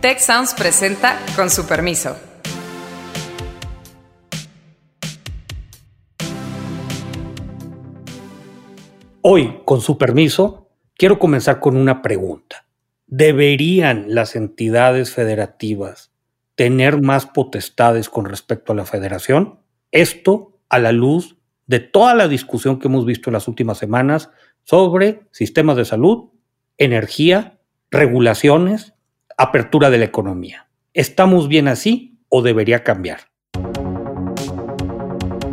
Tech Sounds presenta con su permiso. Hoy, con su permiso, quiero comenzar con una pregunta. ¿Deberían las entidades federativas tener más potestades con respecto a la federación? Esto a la luz de toda la discusión que hemos visto en las últimas semanas sobre sistemas de salud, energía, regulaciones, apertura de la economía. ¿Estamos bien así o debería cambiar?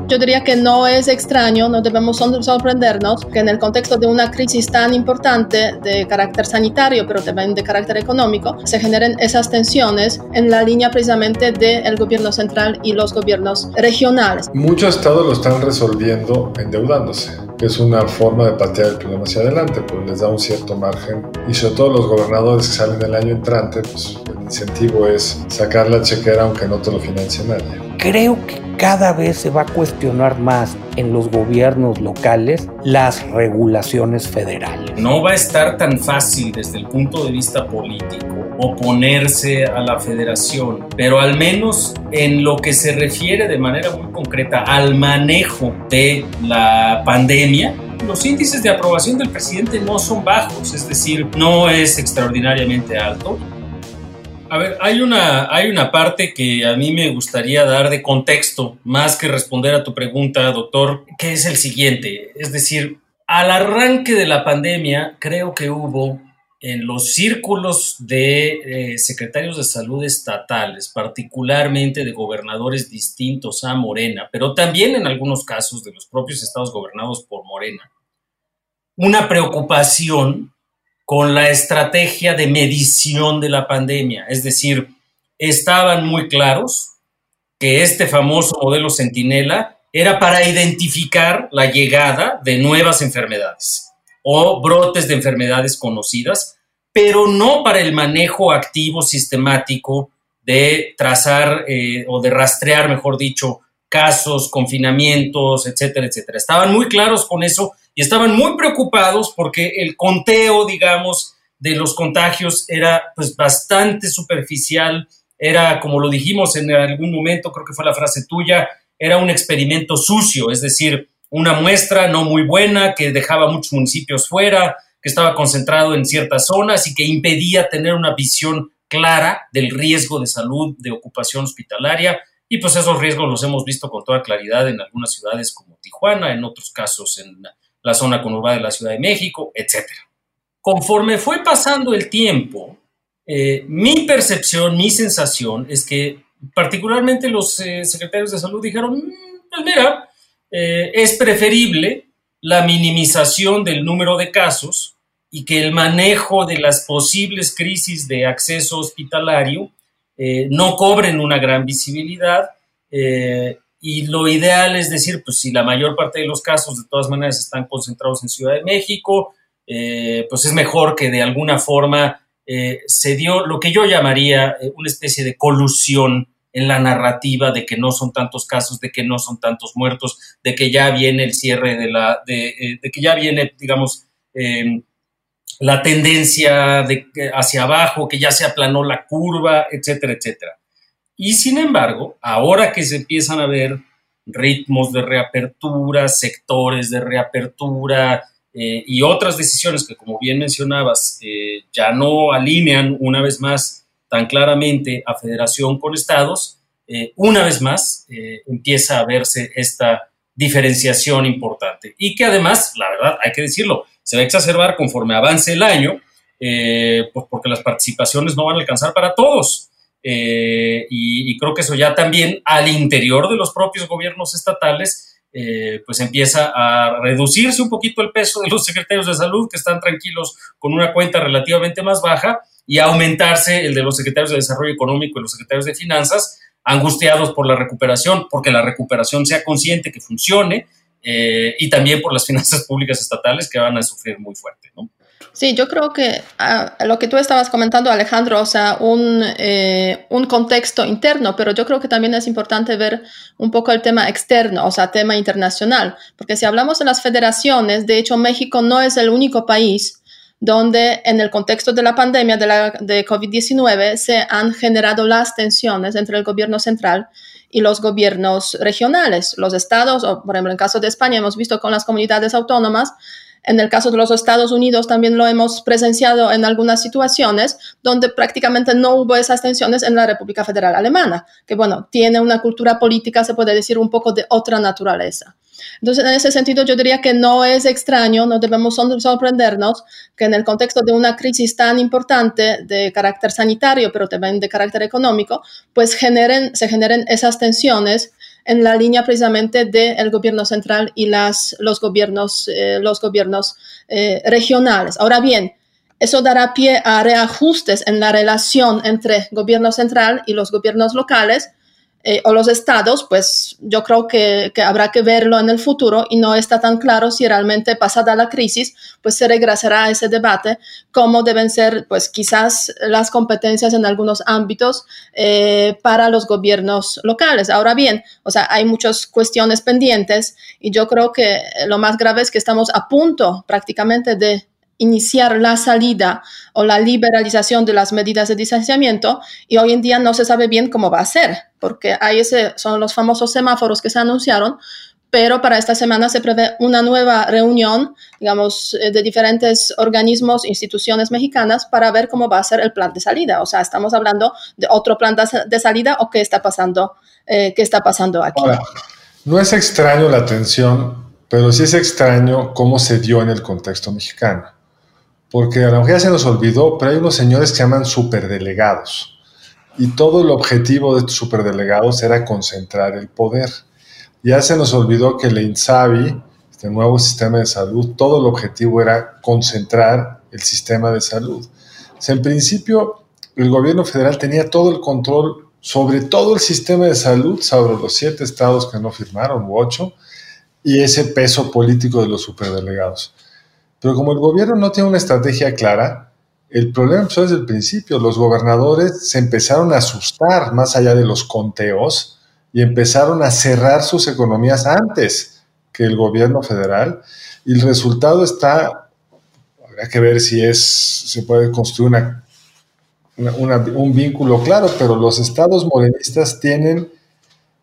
Yo diría que no es extraño, no debemos sorprendernos que en el contexto de una crisis tan importante de carácter sanitario, pero también de carácter económico, se generen esas tensiones en la línea precisamente del gobierno central y los gobiernos regionales. Muchos estados lo están resolviendo endeudándose, que es una forma de patear el problema hacia adelante, pues les da un cierto margen y sobre todo los gobernadores que salen el año entrante, pues el incentivo es sacar la chequera aunque no te lo financie nadie. Creo que cada vez se va a cuestionar más en los gobiernos locales las regulaciones federales. No va a estar tan fácil desde el punto de vista político oponerse a la federación, pero al menos en lo que se refiere de manera muy concreta al manejo de la pandemia, los índices de aprobación del presidente no son bajos, es decir, no es extraordinariamente alto a ver, hay una, hay una parte que a mí me gustaría dar de contexto, más que responder a tu pregunta, doctor, que es el siguiente. Es decir, al arranque de la pandemia, creo que hubo en los círculos de eh, secretarios de salud estatales, particularmente de gobernadores distintos a Morena, pero también en algunos casos de los propios estados gobernados por Morena, una preocupación con la estrategia de medición de la pandemia. Es decir, estaban muy claros que este famoso modelo Centinela era para identificar la llegada de nuevas enfermedades o brotes de enfermedades conocidas, pero no para el manejo activo sistemático de trazar eh, o de rastrear, mejor dicho, casos, confinamientos, etcétera, etcétera. Estaban muy claros con eso y estaban muy preocupados porque el conteo, digamos, de los contagios era pues bastante superficial, era como lo dijimos en algún momento, creo que fue la frase tuya, era un experimento sucio, es decir, una muestra no muy buena que dejaba muchos municipios fuera, que estaba concentrado en ciertas zonas y que impedía tener una visión clara del riesgo de salud, de ocupación hospitalaria. Y pues esos riesgos los hemos visto con toda claridad en algunas ciudades como Tijuana, en otros casos en la zona conurbada de la Ciudad de México, etc. Conforme fue pasando el tiempo, eh, mi percepción, mi sensación es que particularmente los eh, secretarios de salud dijeron, mm, pues mira, eh, es preferible la minimización del número de casos y que el manejo de las posibles crisis de acceso hospitalario no cobren una gran visibilidad y lo ideal es decir, pues si la mayor parte de los casos de todas maneras están concentrados en Ciudad de México, eh, pues es mejor que de alguna forma eh, se dio lo que yo llamaría eh, una especie de colusión en la narrativa de que no son tantos casos, de que no son tantos muertos, de que ya viene el cierre de la, de, que ya viene, digamos, em, la tendencia de, hacia abajo, que ya se aplanó la curva, etcétera, etcétera. Y sin embargo, ahora que se empiezan a ver ritmos de reapertura, sectores de reapertura eh, y otras decisiones que, como bien mencionabas, eh, ya no alinean una vez más tan claramente a federación con estados, eh, una vez más empieza a verse esta diferenciación importante y que además, la verdad, hay que decirlo, se va a exacerbar conforme avance el año, pues porque las participaciones no van a alcanzar para todos. Eh, y, creo que eso ya también al interior de los propios gobiernos estatales, eh, pues empieza a reducirse un poquito el peso de los secretarios de salud que están tranquilos con una cuenta relativamente más baja y aumentarse el de los secretarios de Desarrollo Económico y los secretarios de Finanzas, angustiados por la recuperación, porque la recuperación sea consciente que funcione, eh, y también por las finanzas públicas estatales que van a sufrir muy fuerte. ¿no? Sí, yo creo que ah, lo que tú estabas comentando, Alejandro, o sea, un, eh, un, contexto interno, pero yo creo que también es importante ver un poco el tema externo, o sea, tema internacional, porque si hablamos de las federaciones, de hecho, México no es el único país donde en el contexto de la pandemia de, la, de COVID-19 se han generado las tensiones entre el gobierno central y los gobiernos regionales, los estados, o por ejemplo en caso de España hemos visto con las comunidades autónomas, en el caso de los Estados Unidos también lo hemos presenciado en algunas situaciones donde prácticamente no hubo esas tensiones en la República Federal Alemana, que bueno, tiene una cultura política, se puede decir, un poco de otra naturaleza. Entonces, en ese sentido, yo diría que no es extraño, no debemos sorprendernos que en el contexto de una crisis tan importante de carácter sanitario, pero también de carácter económico, pues generen, se generen esas tensiones en la línea precisamente del gobierno central y las, los gobiernos, eh, los gobiernos eh, regionales. Ahora bien, eso dará pie a reajustes en la relación entre gobierno central y los gobiernos locales, eh, o los estados, pues yo creo que, habrá que verlo en el futuro y no está tan claro si realmente pasada la crisis, pues se regresará a ese debate, cómo deben ser, pues quizás las competencias en algunos ámbitos eh, para los gobiernos locales. Ahora bien, o sea, hay muchas cuestiones pendientes y yo creo que lo más grave es que estamos a punto prácticamente de iniciar la salida o la liberalización de las medidas de distanciamiento y hoy en día no se sabe bien cómo va a ser, porque ese, son los famosos semáforos que se anunciaron, pero para esta semana se prevé una nueva reunión, digamos, eh, de diferentes organismos, instituciones mexicanas para ver cómo va a ser el plan de salida. O sea, estamos hablando de otro plan de salida o qué está pasando, eh, qué está pasando aquí. no es extraño la tensión, pero sí es extraño cómo se dio en el contexto mexicano porque a lo mejor ya se nos olvidó, pero hay unos señores que llaman superdelegados. Y todo el objetivo de estos superdelegados era concentrar el poder. Ya se nos olvidó que el INSABI, este nuevo sistema de salud, todo el objetivo era concentrar el sistema de salud. en principio, el gobierno federal tenía todo el control sobre todo el sistema de salud, sobre los siete estados que no firmaron, u ocho, y ese peso político de los superdelegados. Pero como el gobierno no tiene una estrategia clara, el problema empezó desde el principio. Los gobernadores se empezaron a asustar más allá de los conteos y empezaron a cerrar sus economías antes que el gobierno federal. Y el resultado está, habrá que ver si es, se puede construir un vínculo claro, pero los estados morenistas tienen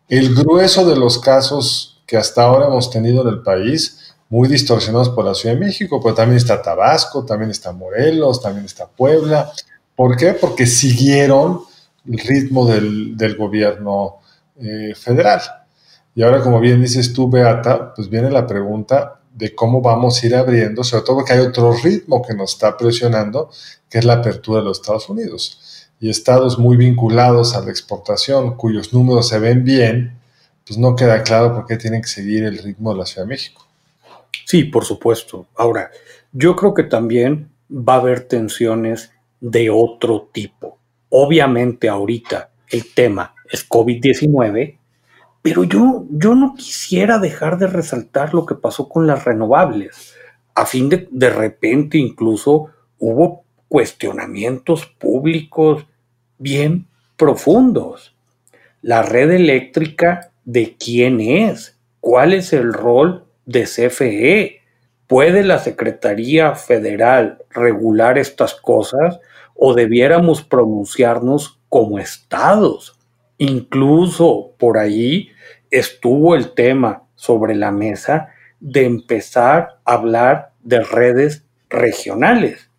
el grueso de los casos que hasta ahora hemos tenido en el país muy distorsionados por la Ciudad de México, pero también está Tabasco, también está Morelos, también está Puebla. ¿Por qué? Porque siguieron el ritmo del, gobierno eh, federal. Y ahora, como bien dices tú, Beata, pues viene la pregunta de cómo vamos a ir abriendo, sobre todo porque hay otro ritmo que nos está presionando, que es la apertura de los Estados Unidos. Y estados muy vinculados a la exportación, cuyos números se ven bien, pues no queda claro por qué tienen que seguir el ritmo de la Ciudad de México. Sí, por supuesto. Ahora, yo creo que también va a haber tensiones de otro tipo. Obviamente ahorita el tema es COVID-19, pero yo, yo no quisiera dejar de resaltar lo que pasó con las renovables. A fin de, de repente incluso hubo cuestionamientos públicos bien profundos. La red eléctrica, ¿de quién es? ¿Cuál es el rol de CFE. ¿Puede la Secretaría Federal regular estas cosas o debiéramos pronunciarnos como estados? Incluso por ahí estuvo el tema sobre la mesa de empezar a hablar de redes regionales.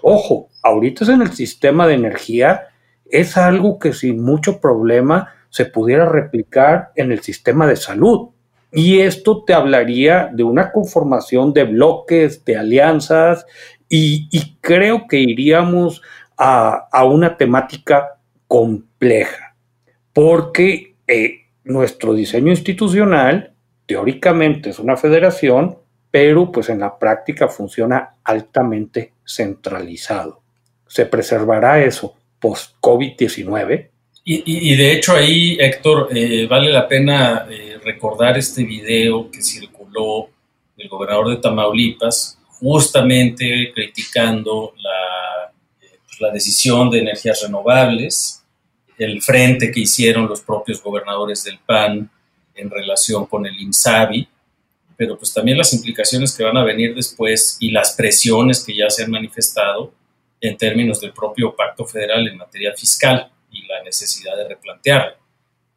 Ojo, ahorita es en el sistema de energía, es algo que sin mucho problema se pudiera replicar en el sistema de salud. Y esto te hablaría de una conformación de bloques, de alianzas, y, creo que iríamos a, una temática compleja, porque eh, nuestro diseño institucional teóricamente es una federación, pero pues en la práctica funciona altamente centralizado. ¿Se preservará eso post-COVID-19? Y, de hecho ahí, Héctor, eh, vale la pena eh, recordar este video que circuló del gobernador de Tamaulipas, justamente criticando la, eh, pues, decisión de energías renovables, el frente que hicieron los propios gobernadores del PAN en relación con el INSABI, pero pues también las implicaciones que van a venir después y las presiones que ya se han manifestado en términos del propio pacto federal en materia fiscal y la necesidad de replantearlo.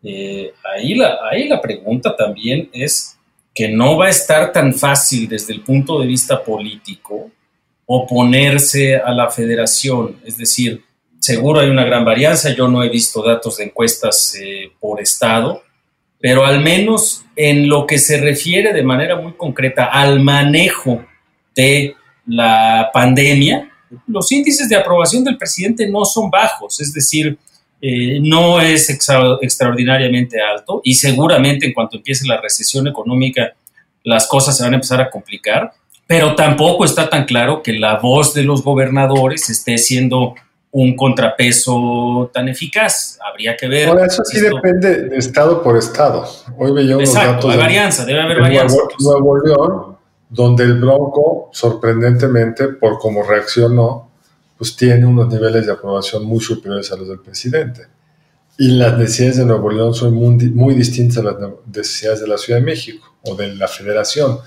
Eh, ahí, la, ahí la pregunta también es que no va a estar tan fácil desde el punto de vista político oponerse a la federación, es decir, seguro hay una gran varianza, yo no he visto datos de encuestas eh, por estado, pero al menos en lo que se refiere de manera muy concreta al manejo de la pandemia, los índices de aprobación del presidente no son bajos, es decir, eh, no es extraordinariamente alto y seguramente en cuanto empiece la recesión económica las cosas se van a empezar a complicar, pero tampoco está tan claro que la voz de los gobernadores esté siendo un contrapeso tan eficaz. Habría que ver. Ahora, eso sí depende de estado por estado. Hoy veía unos Exacto, hay varianza, debe haber varianza. Nuevo, León, donde el Bronco, sorprendentemente, por cómo reaccionó, pues tiene unos niveles de aprobación muy superiores a los del presidente. Y las necesidades de Nuevo León son muy, muy distintas a las necesidades de la Ciudad de México o de la Federación.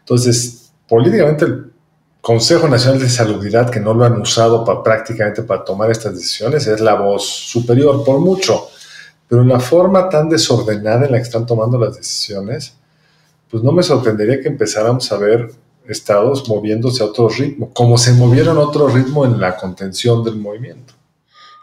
Entonces, políticamente el Consejo Nacional de Salubridad, que no lo han usado para, prácticamente para tomar estas decisiones, es la voz superior por mucho. Pero en la forma tan desordenada en la que están tomando las decisiones, pues no me sorprendería que empezáramos a ver estados moviéndose a otro ritmo, como se movieron a otro ritmo en la contención del movimiento.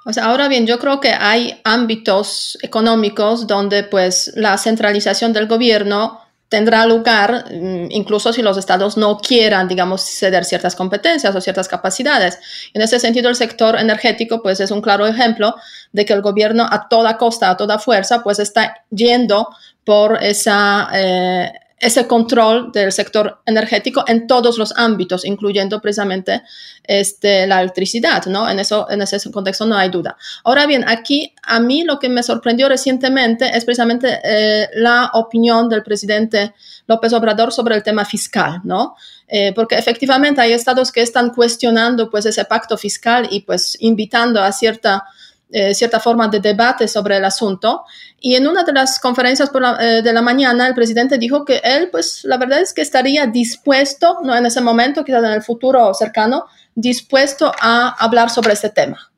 O sea, ahora bien, yo creo que hay ámbitos económicos donde pues la centralización del gobierno tendrá lugar mm, incluso si los estados no quieran, digamos, ceder ciertas competencias o ciertas capacidades. En ese sentido, el sector energético, pues, es un claro ejemplo de que el gobierno a toda costa, a toda fuerza, pues, está yendo por esa, eh, ese control del sector energético en todos los ámbitos, incluyendo precisamente este, la electricidad, ¿no? En, eso, en ese contexto no hay duda. Ahora bien, aquí a mí lo que me sorprendió recientemente es precisamente eh, la opinión del presidente López Obrador sobre el tema fiscal, ¿no? Eh, porque efectivamente hay estados que están cuestionando pues ese pacto fiscal y pues invitando a cierta eh, cierta forma de debate sobre el asunto. Y en una de las conferencias eh, de la mañana, el presidente dijo que él, pues la verdad es que estaría dispuesto, no en ese momento, quizás en el futuro cercano, dispuesto a hablar sobre este tema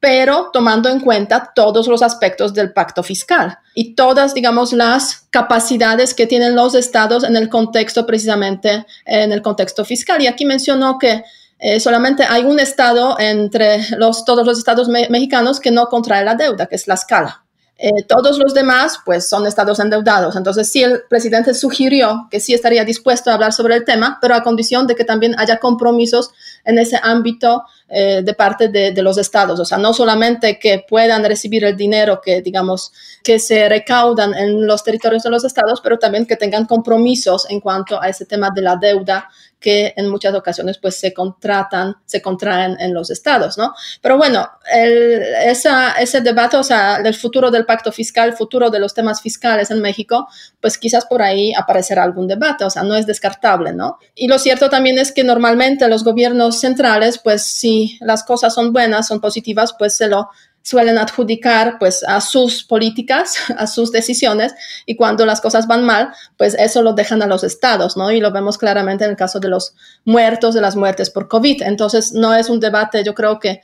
pero tomando en cuenta todos los aspectos del pacto fiscal y todas, digamos, las capacidades que tienen los estados en el contexto, precisamente en el contexto fiscal. Y aquí mencionó que eh, solamente hay un estado entre todos los estados mexicanos que no contrae la deuda, que es la escala. Eh, todos los demás, pues, son estados endeudados. Entonces, sí, el presidente sugirió que sí estaría dispuesto a hablar sobre el tema, pero a condición de que también haya compromisos en ese ámbito eh, de parte de, los estados. O sea, no solamente que puedan recibir el dinero que, digamos, que se recaudan en los territorios de los estados, pero también que tengan compromisos en cuanto a ese tema de la deuda que en muchas ocasiones pues se contratan, se contraen en los estados, ¿no? Pero bueno, el, ese debate, o sea, del futuro del pacto fiscal, futuro de los temas fiscales en México, pues quizás por ahí aparecerá algún debate, o sea, no es descartable, ¿no? Y lo cierto también es que normalmente los gobiernos centrales, pues las cosas son buenas, son positivas, pues se lo suelen adjudicar pues a sus políticas, a sus decisiones y cuando las cosas van mal, pues eso lo dejan a los estados, ¿no? Y lo vemos claramente en el caso de los muertos, de las muertes por COVID. Entonces, no es un debate, yo creo que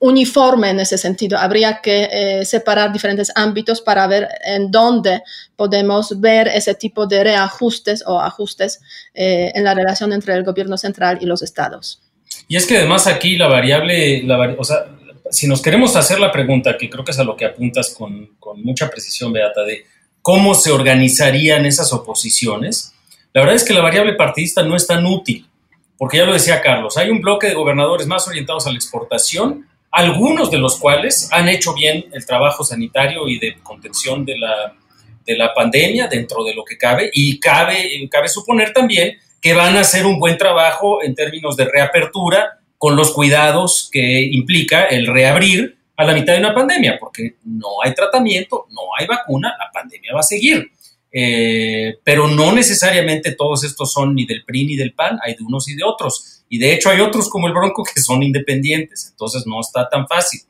uniforme en ese sentido. Habría que eh, separar diferentes ámbitos para ver en dónde podemos ver ese tipo de reajustes o ajustes eh, en la relación entre el gobierno central y los estados. Y es que además aquí la variable, la, o sea, si nos queremos hacer la pregunta, que creo que es a lo que apuntas con, mucha precisión, Beata, de cómo se organizarían esas oposiciones, la verdad es que la variable partidista no es tan útil, porque ya lo decía Carlos, hay un bloque de gobernadores más orientados a la exportación, algunos de los cuales han hecho bien el trabajo sanitario y de contención de la, de la pandemia dentro de lo que cabe, y cabe, cabe suponer también que van a hacer un buen trabajo en términos de reapertura con los cuidados que implica el reabrir a la mitad de una pandemia, porque no hay tratamiento, no hay vacuna, la pandemia va a seguir. Eh, pero no necesariamente todos estos son ni del PRI ni del PAN, hay de unos y de otros. Y de hecho hay otros como el Bronco que son independientes, entonces no está tan fácil.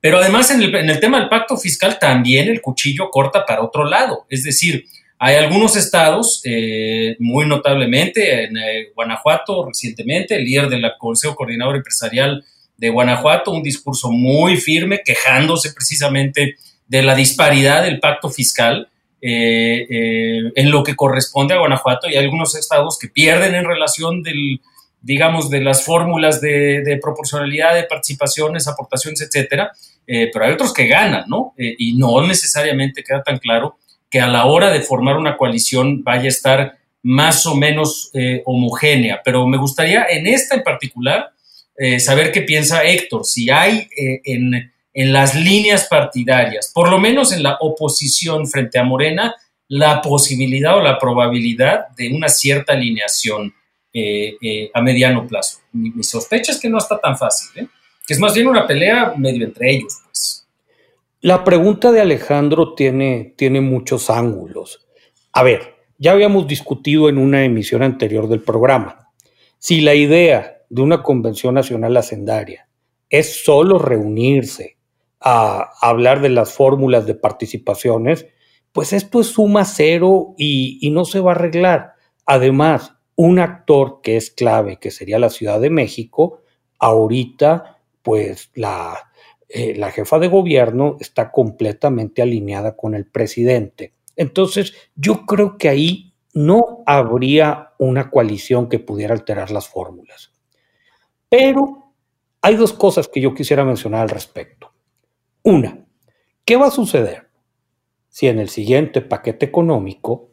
Pero además en el, en el tema del pacto fiscal también el cuchillo corta para otro lado, es decir, Hay algunos estados, eh, muy notablemente en eh, Guanajuato recientemente, el líder del Consejo Coordinador Empresarial de Guanajuato, un discurso muy firme, quejándose precisamente de la disparidad del pacto fiscal en lo que corresponde a Guanajuato y hay algunos estados que pierden en relación del, digamos, de las fórmulas de, proporcionalidad, de participaciones, aportaciones, etcétera, pero hay otros que ganan, ¿no? y no necesariamente queda tan claro que a la hora de formar una coalición vaya a estar más o menos eh, homogénea. Pero me gustaría en esta en particular eh, saber qué piensa Héctor, si hay eh, en, en, las líneas partidarias, por lo menos en la oposición frente a Morena, la posibilidad o la probabilidad de una cierta alineación a mediano plazo. Mi, mi, sospecha es que no está tan fácil, que es más bien una pelea medio entre ellos. Pues. La pregunta de Alejandro tiene, tiene muchos ángulos. A ver, ya habíamos discutido en una emisión anterior del programa. Si la idea de una convención nacional hacendaria es solo reunirse a hablar de las fórmulas de participaciones, pues esto es suma cero y, y no se va a arreglar. Además, un actor que es clave, que sería la Ciudad de México, ahorita, pues la, eh, la jefa de gobierno está completamente alineada con el presidente. Entonces, yo creo que ahí no habría una coalición que pudiera alterar las fórmulas. Pero hay dos cosas que yo quisiera mencionar al respecto. Una, ¿qué va a suceder si en el siguiente paquete económico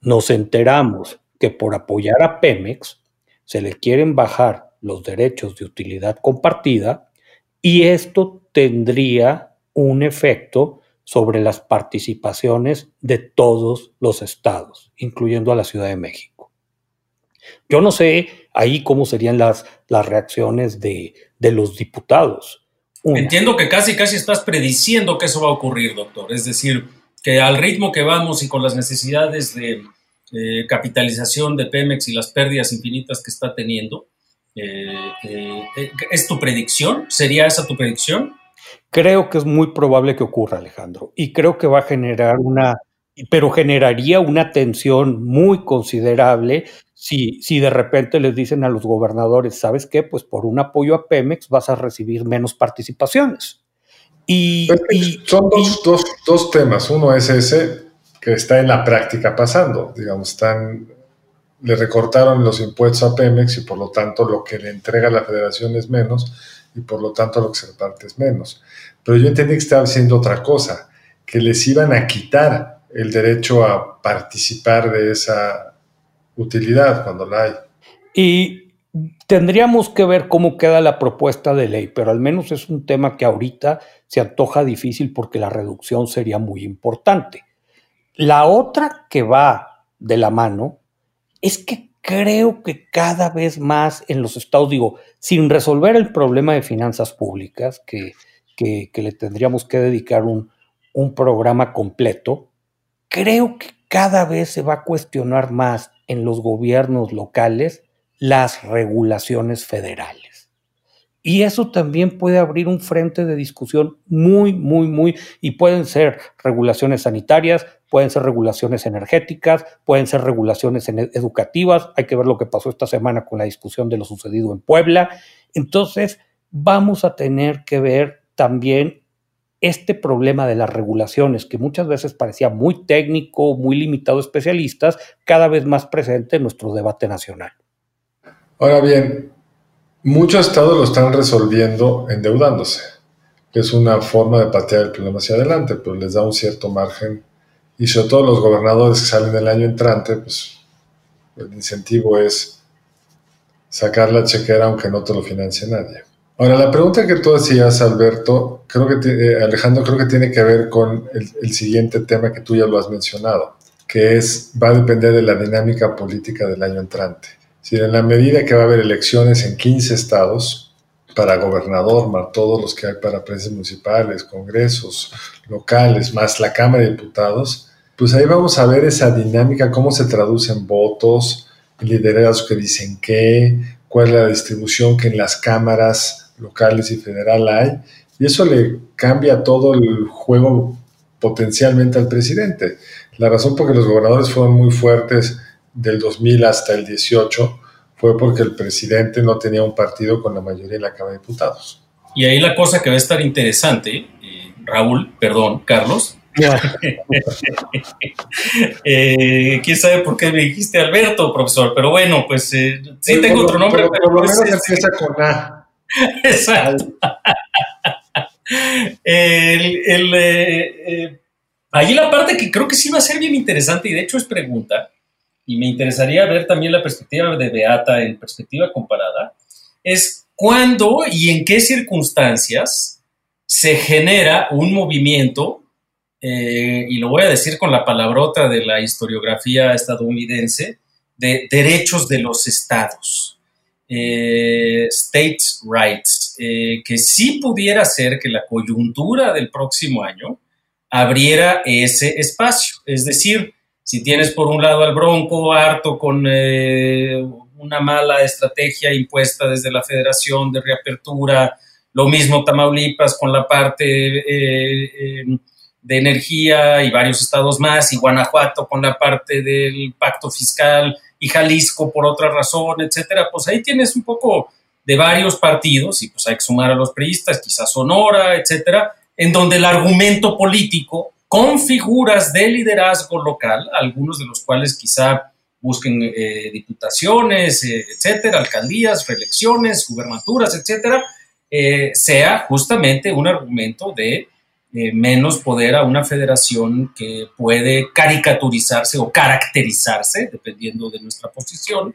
nos enteramos que por apoyar a Pemex se le quieren bajar los derechos de utilidad compartida y esto tendría un efecto sobre las participaciones de todos los estados, incluyendo a la Ciudad de México. Yo no sé ahí cómo serían las, las reacciones de, los diputados. Entiendo que casi, casi estás prediciendo que eso va a ocurrir, doctor. Es decir, que al ritmo que vamos y con las necesidades de eh, capitalización de Pemex y las pérdidas infinitas que está teniendo, eh, eh, ¿Es tu predicción? ¿Sería esa tu predicción? Creo que es muy probable que ocurra, Alejandro, y creo que va a generar una, pero generaría una tensión muy considerable si, si de repente les dicen a los gobernadores, ¿sabes qué? Pues por un apoyo a Pemex vas a recibir menos participaciones. Y, son dos, dos, dos, temas. Uno es ese que está en la práctica pasando, digamos, están le recortaron los impuestos a Pemex y por lo tanto lo que le entrega la federación es menos y por lo tanto lo que se reparte es menos. Pero yo entendí que estaba haciendo otra cosa, que les iban a quitar el derecho a participar de esa utilidad cuando la hay. Y tendríamos que ver cómo queda la propuesta de ley, pero al menos es un tema que ahorita se antoja difícil porque la reducción sería muy importante. La otra que va de la mano es que creo que cada vez más en los estados, digo, sin resolver el problema de finanzas públicas, que, le tendríamos que dedicar un, un programa completo, creo que cada vez se va a cuestionar más en los gobiernos locales las regulaciones federales. Y eso también puede abrir un frente de discusión muy, muy, muy, y pueden ser regulaciones sanitarias, pueden ser regulaciones energéticas, pueden ser regulaciones educativas, hay que ver lo que pasó esta semana con la discusión de lo sucedido en Puebla. Entonces, vamos a tener que ver también este problema de las regulaciones, que muchas veces parecía muy técnico, muy limitado a especialistas, cada vez más presente en nuestro debate nacional. Ahora bien, muchos estados lo están resolviendo endeudándose, que es una forma de patear el problema hacia adelante, pero les da un cierto margen y sobre todo los gobernadores que salen el año entrante, pues el incentivo es sacar la chequera aunque no te lo financie nadie. Ahora, la pregunta que tú hacías, Alberto, creo que eh, Alejandro, creo que tiene que ver con el, siguiente tema que tú ya lo has mencionado, que es, va a depender de la dinámica política del año entrante. Si en la medida que va a haber elecciones en 15 estados, para gobernador, más todos los que hay para presidencias municipales, congresos locales, más la Cámara de Diputados, pues ahí vamos a ver esa dinámica, cómo se traducen votos, liderazgos que dicen qué, cuál es la distribución que en las cámaras locales y federal hay, y eso le cambia todo el juego potencialmente al presidente. La razón por que los gobernadores fueron muy fuertes del 2000 hasta el 18 fue porque el presidente no tenía un partido con la mayoría en la Cámara de Diputados. Y ahí la cosa que va a estar interesante, eh, Raúl, perdón, Carlos. eh, Quién sabe por qué me dijiste Alberto, profesor, pero bueno, pues eh, sí, tengo otro nombre, pero por lo menos empieza con A. Exacto. el, el, eh, ahí la parte que creo que sí va a ser bien interesante y de hecho es pregunta, y me interesaría ver también la perspectiva de Beata en perspectiva comparada, es cuándo y en qué circunstancias se genera un movimiento, eh, y lo voy a decir con la palabrota de la historiografía estadounidense, de derechos de los estados, eh, states rights, eh, que sí pudiera ser que la coyuntura del próximo año abriera ese espacio. Es decir, si tienes por un lado al Bronco harto con eh, una mala estrategia impuesta desde la Federación de reapertura, lo mismo Tamaulipas con la parte de energía y varios estados más, y Guanajuato con la parte del pacto fiscal, y Jalisco por otra razón, etcétera, pues ahí tienes un poco de varios partidos, y pues hay que sumar a los priistas, quizás Sonora, etcétera, en donde el argumento político con figuras de liderazgo local, algunos de los cuales quizá busquen eh, diputaciones, eh, etcétera, alcaldías, reelecciones, gubernaturas, etcétera, eh, sea justamente un argumento de menos poder a una federación que puede caricaturizarse o caracterizarse, dependiendo de nuestra posición,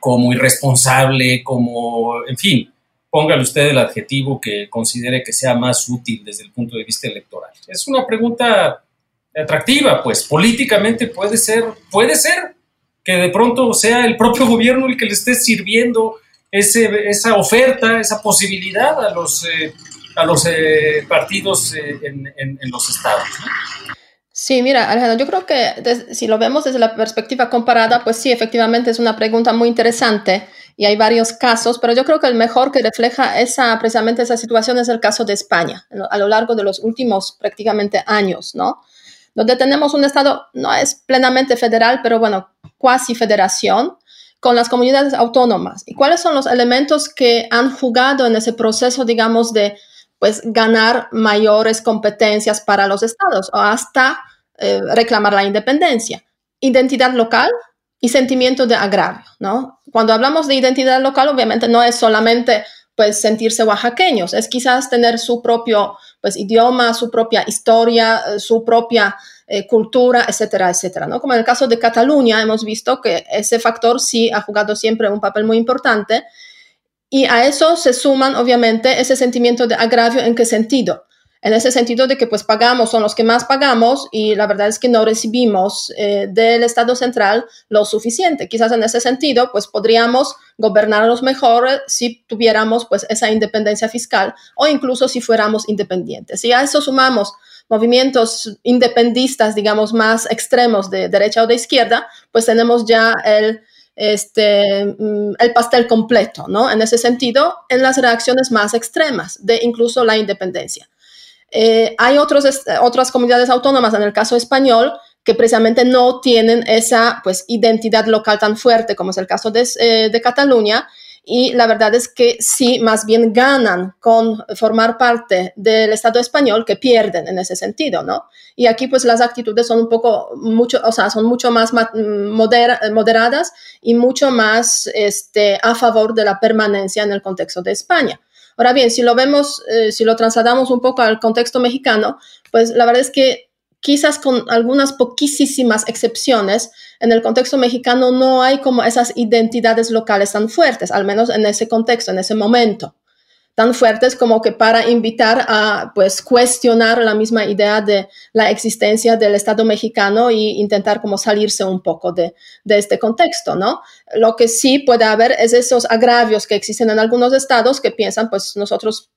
como irresponsable, como, en fin, póngale usted el adjetivo que considere que sea más útil desde el punto de vista electoral. Es una pregunta atractiva, pues políticamente puede ser, puede ser que de pronto sea el propio gobierno el que le esté sirviendo ese, esa oferta, esa posibilidad a los, eh, a los eh, partidos eh, en, en, los estados. Sí, mira, Alejandro, yo creo que si lo vemos desde la perspectiva comparada, pues sí, efectivamente es una pregunta muy interesante y hay varios casos, pero yo creo que el mejor que refleja esa, precisamente esa situación es el caso de España, a lo largo de los últimos prácticamente años, ¿no? Donde tenemos un Estado, no es plenamente federal, pero bueno, cuasi federación, con las comunidades autónomas. ¿Y cuáles son los elementos que han jugado en ese proceso, digamos, de pues ganar mayores competencias para los estados o hasta eh, reclamar la independencia? Identidad local, y sentimiento de agravio, ¿no? Cuando hablamos de identidad local, obviamente no es solamente pues sentirse oaxaqueños, es quizás tener su propio pues idioma, su propia historia, eh, su propia eh, cultura, etcétera, etcétera, ¿no? Como en el caso de Cataluña hemos visto que ese factor sí ha jugado siempre un papel muy importante y a eso se suman obviamente ese sentimiento de agravio en qué sentido? en ese sentido de que pues pagamos, son los que más pagamos y la verdad es que no recibimos eh, del Estado central lo suficiente. Quizás en ese sentido pues podríamos gobernarlos mejor si tuviéramos pues esa independencia fiscal o incluso si fuéramos independientes. Y a eso sumamos movimientos independistas, digamos, más extremos de derecha o de izquierda, pues tenemos ya el, este, mm, el pastel completo, ¿no? En ese sentido, en las reacciones más extremas de incluso la independencia. Eh, hay otros, otras comunidades autónomas, en el caso español, que precisamente no tienen esa pues, identidad local tan fuerte como es el caso de, eh, de Cataluña. Y la verdad es que sí, más bien ganan con formar parte del Estado español que pierden en ese sentido, ¿no? Y aquí pues las actitudes son un poco, mucho, o sea, son mucho más moderadas y mucho más este, a favor de la permanencia en el contexto de España. Ahora bien, si lo vemos, eh, si lo trasladamos un poco al contexto mexicano, pues la verdad es que quizás con algunas poquísimas excepciones, en el contexto mexicano no hay como esas identidades locales tan fuertes, al menos en ese contexto, en ese momento tan fuertes como que para invitar a pues cuestionar la misma idea de la existencia del Estado mexicano e intentar como salirse un poco de, de, este contexto, ¿no? Lo que sí puede haber es esos agravios que existen en algunos estados que piensan pues nosotros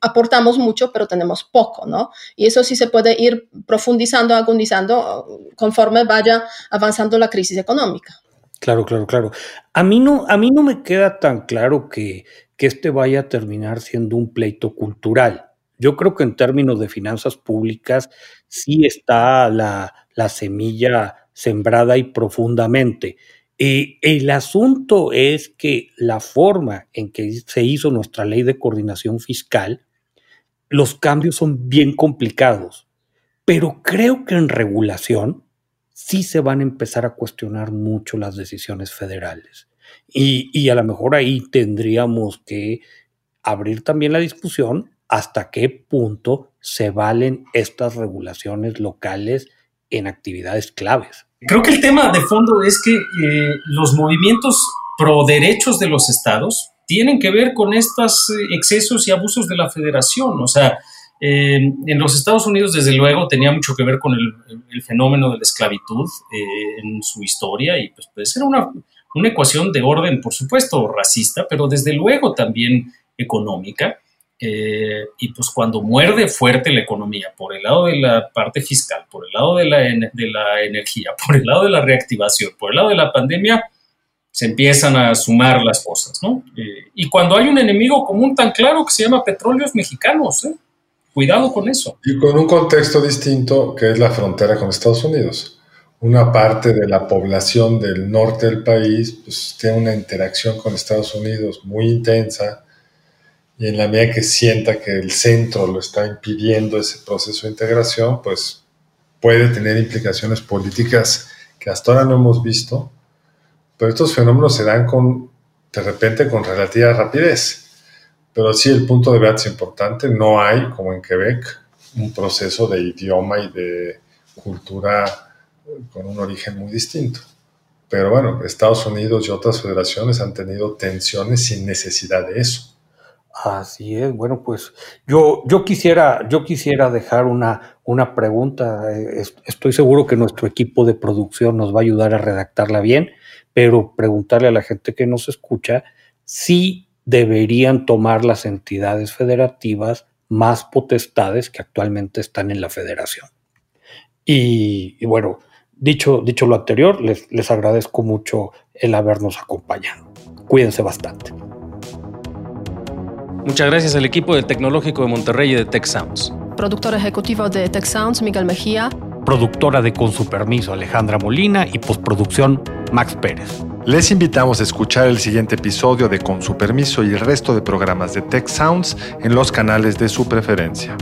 aportamos mucho pero tenemos poco, ¿no? Y eso sí se puede ir profundizando, agudizando conforme vaya avanzando la crisis económica. Claro, claro, claro. A mí no, a mí no me queda tan claro que, que este vaya a terminar siendo un pleito cultural. Yo creo que en términos de finanzas públicas sí está la, la semilla sembrada y profundamente. Eh, el asunto es que la forma en que se hizo nuestra ley de coordinación fiscal, los cambios son bien complicados, pero creo que en regulación sí se van a empezar a cuestionar mucho las decisiones federales. Y, y a lo mejor ahí tendríamos que abrir también la discusión hasta qué punto se valen estas regulaciones locales en actividades claves. Creo que el tema de fondo es que eh, los movimientos pro derechos de los estados tienen que ver con estos eh, excesos y abusos de la federación. O sea, eh, en los Estados Unidos, desde luego, tenía mucho que ver con el, fenómeno de la esclavitud en su historia y pues puede ser una, una ecuación de orden, por supuesto, racista, pero desde luego también económica. Eh, y pues cuando muerde fuerte la economía, por el lado de la parte fiscal, por el lado de la, de la energía, por el lado de la reactivación, por el lado de la pandemia, se empiezan a sumar las cosas, ¿no? Eh, y cuando hay un enemigo común tan claro que se llama petróleos mexicanos, ¿eh? Cuidado con eso. Y con un contexto distinto que es la frontera con Estados Unidos. Una parte de la población del norte del país pues, tiene una interacción con Estados Unidos muy intensa y en la medida que sienta que el centro lo está impidiendo ese proceso de integración, pues puede tener implicaciones políticas que hasta ahora no hemos visto, pero estos fenómenos se dan con, de repente con relativa rapidez. Pero sí, el punto de vista es importante, no hay, como en Quebec, un proceso de idioma y de cultura con un origen muy distinto. Pero bueno, Estados Unidos y otras federaciones han tenido tensiones sin necesidad de eso. Así es, bueno, pues yo, yo, quisiera, yo quisiera dejar una, una pregunta. Eh, estoy seguro que nuestro equipo de producción nos va a ayudar a redactarla bien, pero preguntarle a la gente que nos escucha si deberían tomar las entidades federativas más potestades que actualmente están en la federación. Y, bueno, dicho, dicho lo anterior, les, les agradezco mucho el habernos acompañado. Cuídense bastante. Muchas gracias al equipo del Tecnológico de Monterrey y de Tech Sounds. Productor ejecutivo de Tech Sounds, Miguel Mejía. Productora de Con su permiso, Alejandra Molina. Y postproducción, Max Pérez. Les invitamos a escuchar el siguiente episodio de Con su permiso y el resto de programas de Tech Sounds en los canales de su preferencia.